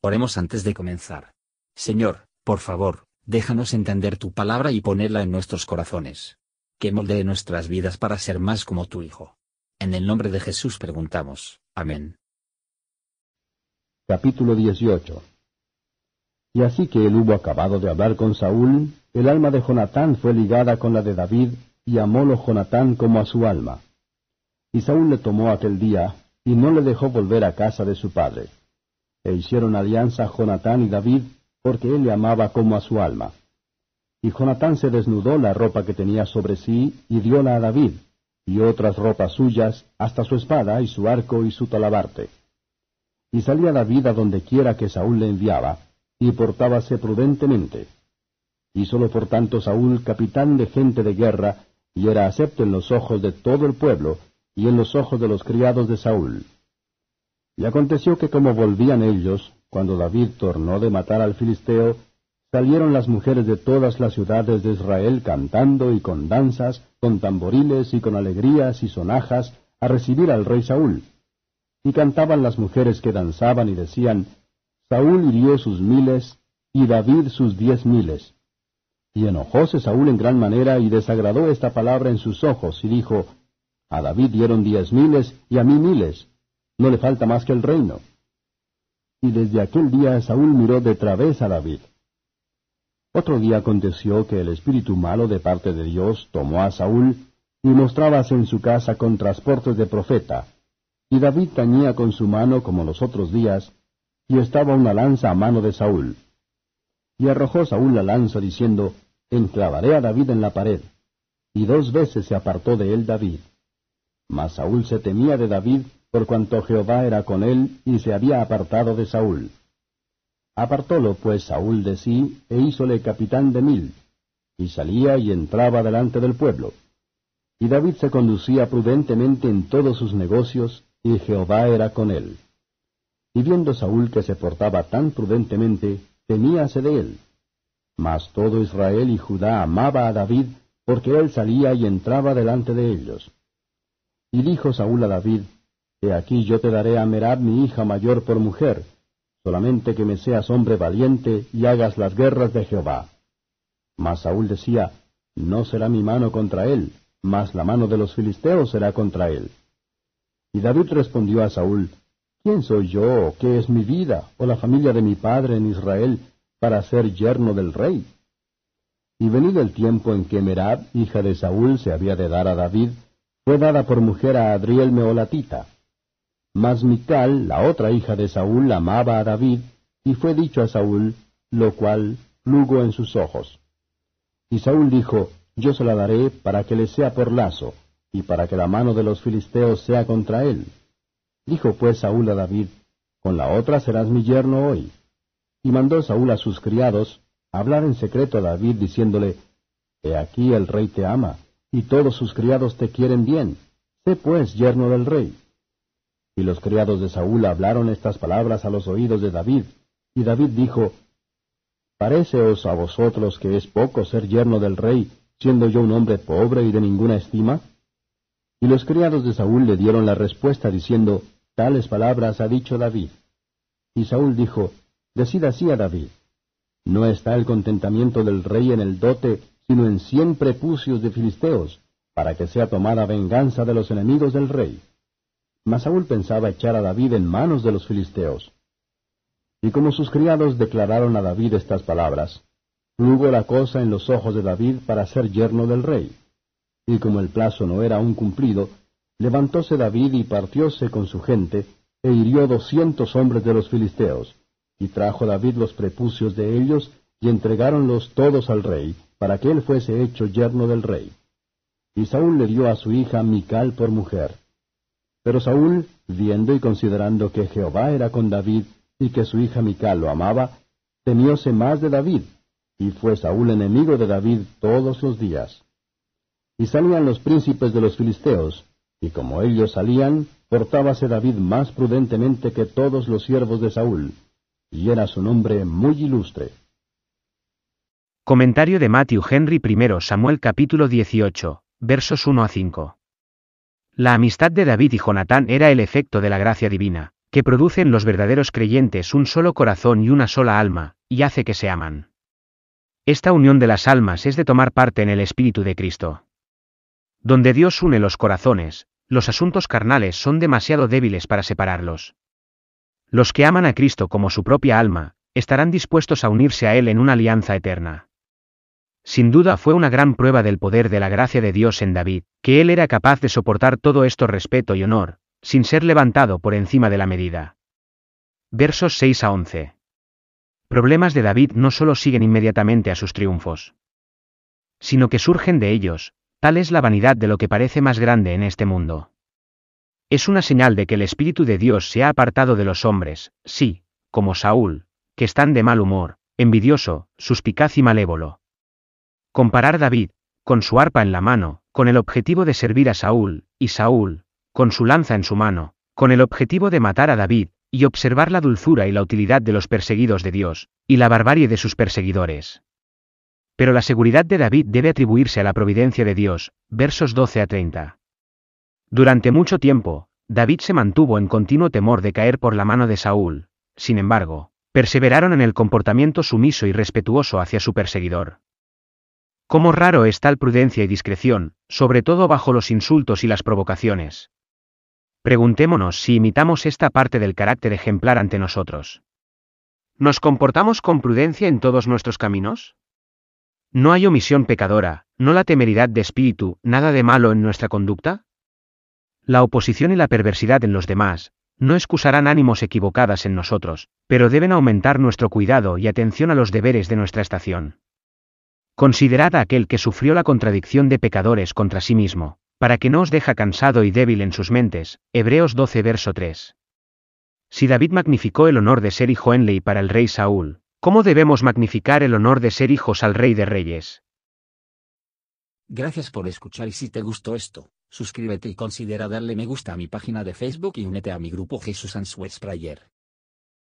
Oremos antes de comenzar. Señor, por favor, déjanos entender tu palabra y ponerla en nuestros corazones. Que moldee nuestras vidas para ser más como tu Hijo. En el nombre de Jesús preguntamos. Amén. Capítulo 18 Y así que él hubo acabado de hablar con Saúl, el alma de Jonatán fue ligada con la de David, y amólo Jonatán como a su alma. Y Saúl le tomó aquel día, y no le dejó volver a casa de su padre e hicieron alianza Jonatán y David, porque él le amaba como a su alma. Y Jonatán se desnudó la ropa que tenía sobre sí, y dióla a David, y otras ropas suyas, hasta su espada, y su arco, y su talabarte. Y salía David a donde quiera que Saúl le enviaba, y portábase prudentemente. Y sólo por tanto Saúl capitán de gente de guerra, y era acepto en los ojos de todo el pueblo, y en los ojos de los criados de Saúl. Y aconteció que como volvían ellos, cuando David tornó de matar al filisteo, salieron las mujeres de todas las ciudades de Israel cantando y con danzas, con tamboriles y con alegrías y sonajas, a recibir al rey Saúl. Y cantaban las mujeres que danzaban y decían, Saúl hirió sus miles, y David sus diez miles. Y enojóse Saúl en gran manera y desagradó esta palabra en sus ojos, y dijo, A David dieron diez miles y a mí miles no le falta más que el reino. Y desde aquel día Saúl miró de través a David. Otro día aconteció que el espíritu malo de parte de Dios tomó a Saúl y mostrábase en su casa con transportes de profeta. Y David tañía con su mano como los otros días, y estaba una lanza a mano de Saúl. Y arrojó Saúl la lanza diciendo, Enclavaré a David en la pared. Y dos veces se apartó de él David. Mas Saúl se temía de David por cuanto Jehová era con él y se había apartado de Saúl. Apartólo pues Saúl de sí, e hízole capitán de mil, y salía y entraba delante del pueblo. Y David se conducía prudentemente en todos sus negocios, y Jehová era con él. Y viendo Saúl que se portaba tan prudentemente, temíase de él. Mas todo Israel y Judá amaba a David, porque él salía y entraba delante de ellos. Y dijo Saúl a David, He aquí yo te daré a Merab mi hija mayor por mujer, solamente que me seas hombre valiente y hagas las guerras de Jehová. Mas Saúl decía, No será mi mano contra él, mas la mano de los filisteos será contra él. Y David respondió a Saúl, ¿Quién soy yo, qué es mi vida, o la familia de mi padre en Israel, para ser yerno del rey? Y venido el tiempo en que Merab, hija de Saúl, se había de dar a David, fue dada por mujer a Adriel Meolatita. Mas Mical, la otra hija de Saúl, amaba a David, y fue dicho a Saúl, lo cual plugo en sus ojos. Y Saúl dijo, Yo se la daré para que le sea por lazo, y para que la mano de los filisteos sea contra él. Dijo pues Saúl a David, Con la otra serás mi yerno hoy. Y mandó Saúl a sus criados hablar en secreto a David, diciéndole, He aquí el rey te ama, y todos sus criados te quieren bien. Sé pues yerno del rey. Y los criados de Saúl hablaron estas palabras a los oídos de David. Y David dijo, ¿Pareceos a vosotros que es poco ser yerno del rey, siendo yo un hombre pobre y de ninguna estima? Y los criados de Saúl le dieron la respuesta diciendo, Tales palabras ha dicho David. Y Saúl dijo, Decid así a David, No está el contentamiento del rey en el dote, sino en cien prepucios de filisteos, para que sea tomada venganza de los enemigos del rey. Mas Saúl pensaba echar a David en manos de los filisteos. Y como sus criados declararon a David estas palabras, plugo la cosa en los ojos de David para ser yerno del rey. Y como el plazo no era aún cumplido, levantóse David y partióse con su gente, e hirió doscientos hombres de los filisteos, y trajo David los prepucios de ellos, y entregáronlos todos al rey, para que él fuese hecho yerno del rey. Y Saúl le dio a su hija Mical por mujer. Pero Saúl, viendo y considerando que Jehová era con David y que su hija Mical lo amaba, temióse más de David, y fue Saúl enemigo de David todos los días. Y salían los príncipes de los filisteos, y como ellos salían, portábase David más prudentemente que todos los siervos de Saúl, y era su nombre muy ilustre. Comentario de Matthew Henry I Samuel capítulo 18, versos 1 a 5. La amistad de David y Jonatán era el efecto de la gracia divina, que produce en los verdaderos creyentes un solo corazón y una sola alma, y hace que se aman. Esta unión de las almas es de tomar parte en el Espíritu de Cristo. Donde Dios une los corazones, los asuntos carnales son demasiado débiles para separarlos. Los que aman a Cristo como su propia alma, estarán dispuestos a unirse a Él en una alianza eterna. Sin duda fue una gran prueba del poder de la gracia de Dios en David, que él era capaz de soportar todo esto respeto y honor, sin ser levantado por encima de la medida. Versos 6 a 11. Problemas de David no solo siguen inmediatamente a sus triunfos, sino que surgen de ellos, tal es la vanidad de lo que parece más grande en este mundo. Es una señal de que el Espíritu de Dios se ha apartado de los hombres, sí, como Saúl, que están de mal humor, envidioso, suspicaz y malévolo. Comparar David, con su arpa en la mano, con el objetivo de servir a Saúl, y Saúl, con su lanza en su mano, con el objetivo de matar a David, y observar la dulzura y la utilidad de los perseguidos de Dios, y la barbarie de sus perseguidores. Pero la seguridad de David debe atribuirse a la providencia de Dios, versos 12 a 30. Durante mucho tiempo, David se mantuvo en continuo temor de caer por la mano de Saúl, sin embargo, perseveraron en el comportamiento sumiso y respetuoso hacia su perseguidor. Cómo raro es tal prudencia y discreción, sobre todo bajo los insultos y las provocaciones. Preguntémonos si imitamos esta parte del carácter ejemplar ante nosotros. ¿Nos comportamos con prudencia en todos nuestros caminos? ¿No hay omisión pecadora, no la temeridad de espíritu, nada de malo en nuestra conducta? La oposición y la perversidad en los demás, no excusarán ánimos equivocadas en nosotros, pero deben aumentar nuestro cuidado y atención a los deberes de nuestra estación. Considerad a aquel que sufrió la contradicción de pecadores contra sí mismo, para que no os deja cansado y débil en sus mentes. Hebreos 12 verso 3. Si David magnificó el honor de ser hijo Enley para el rey Saúl, ¿cómo debemos magnificar el honor de ser hijos al rey de reyes? Gracias por escuchar y si te gustó esto, suscríbete y considera darle me gusta a mi página de Facebook y únete a mi grupo Jesús Answers Prayer.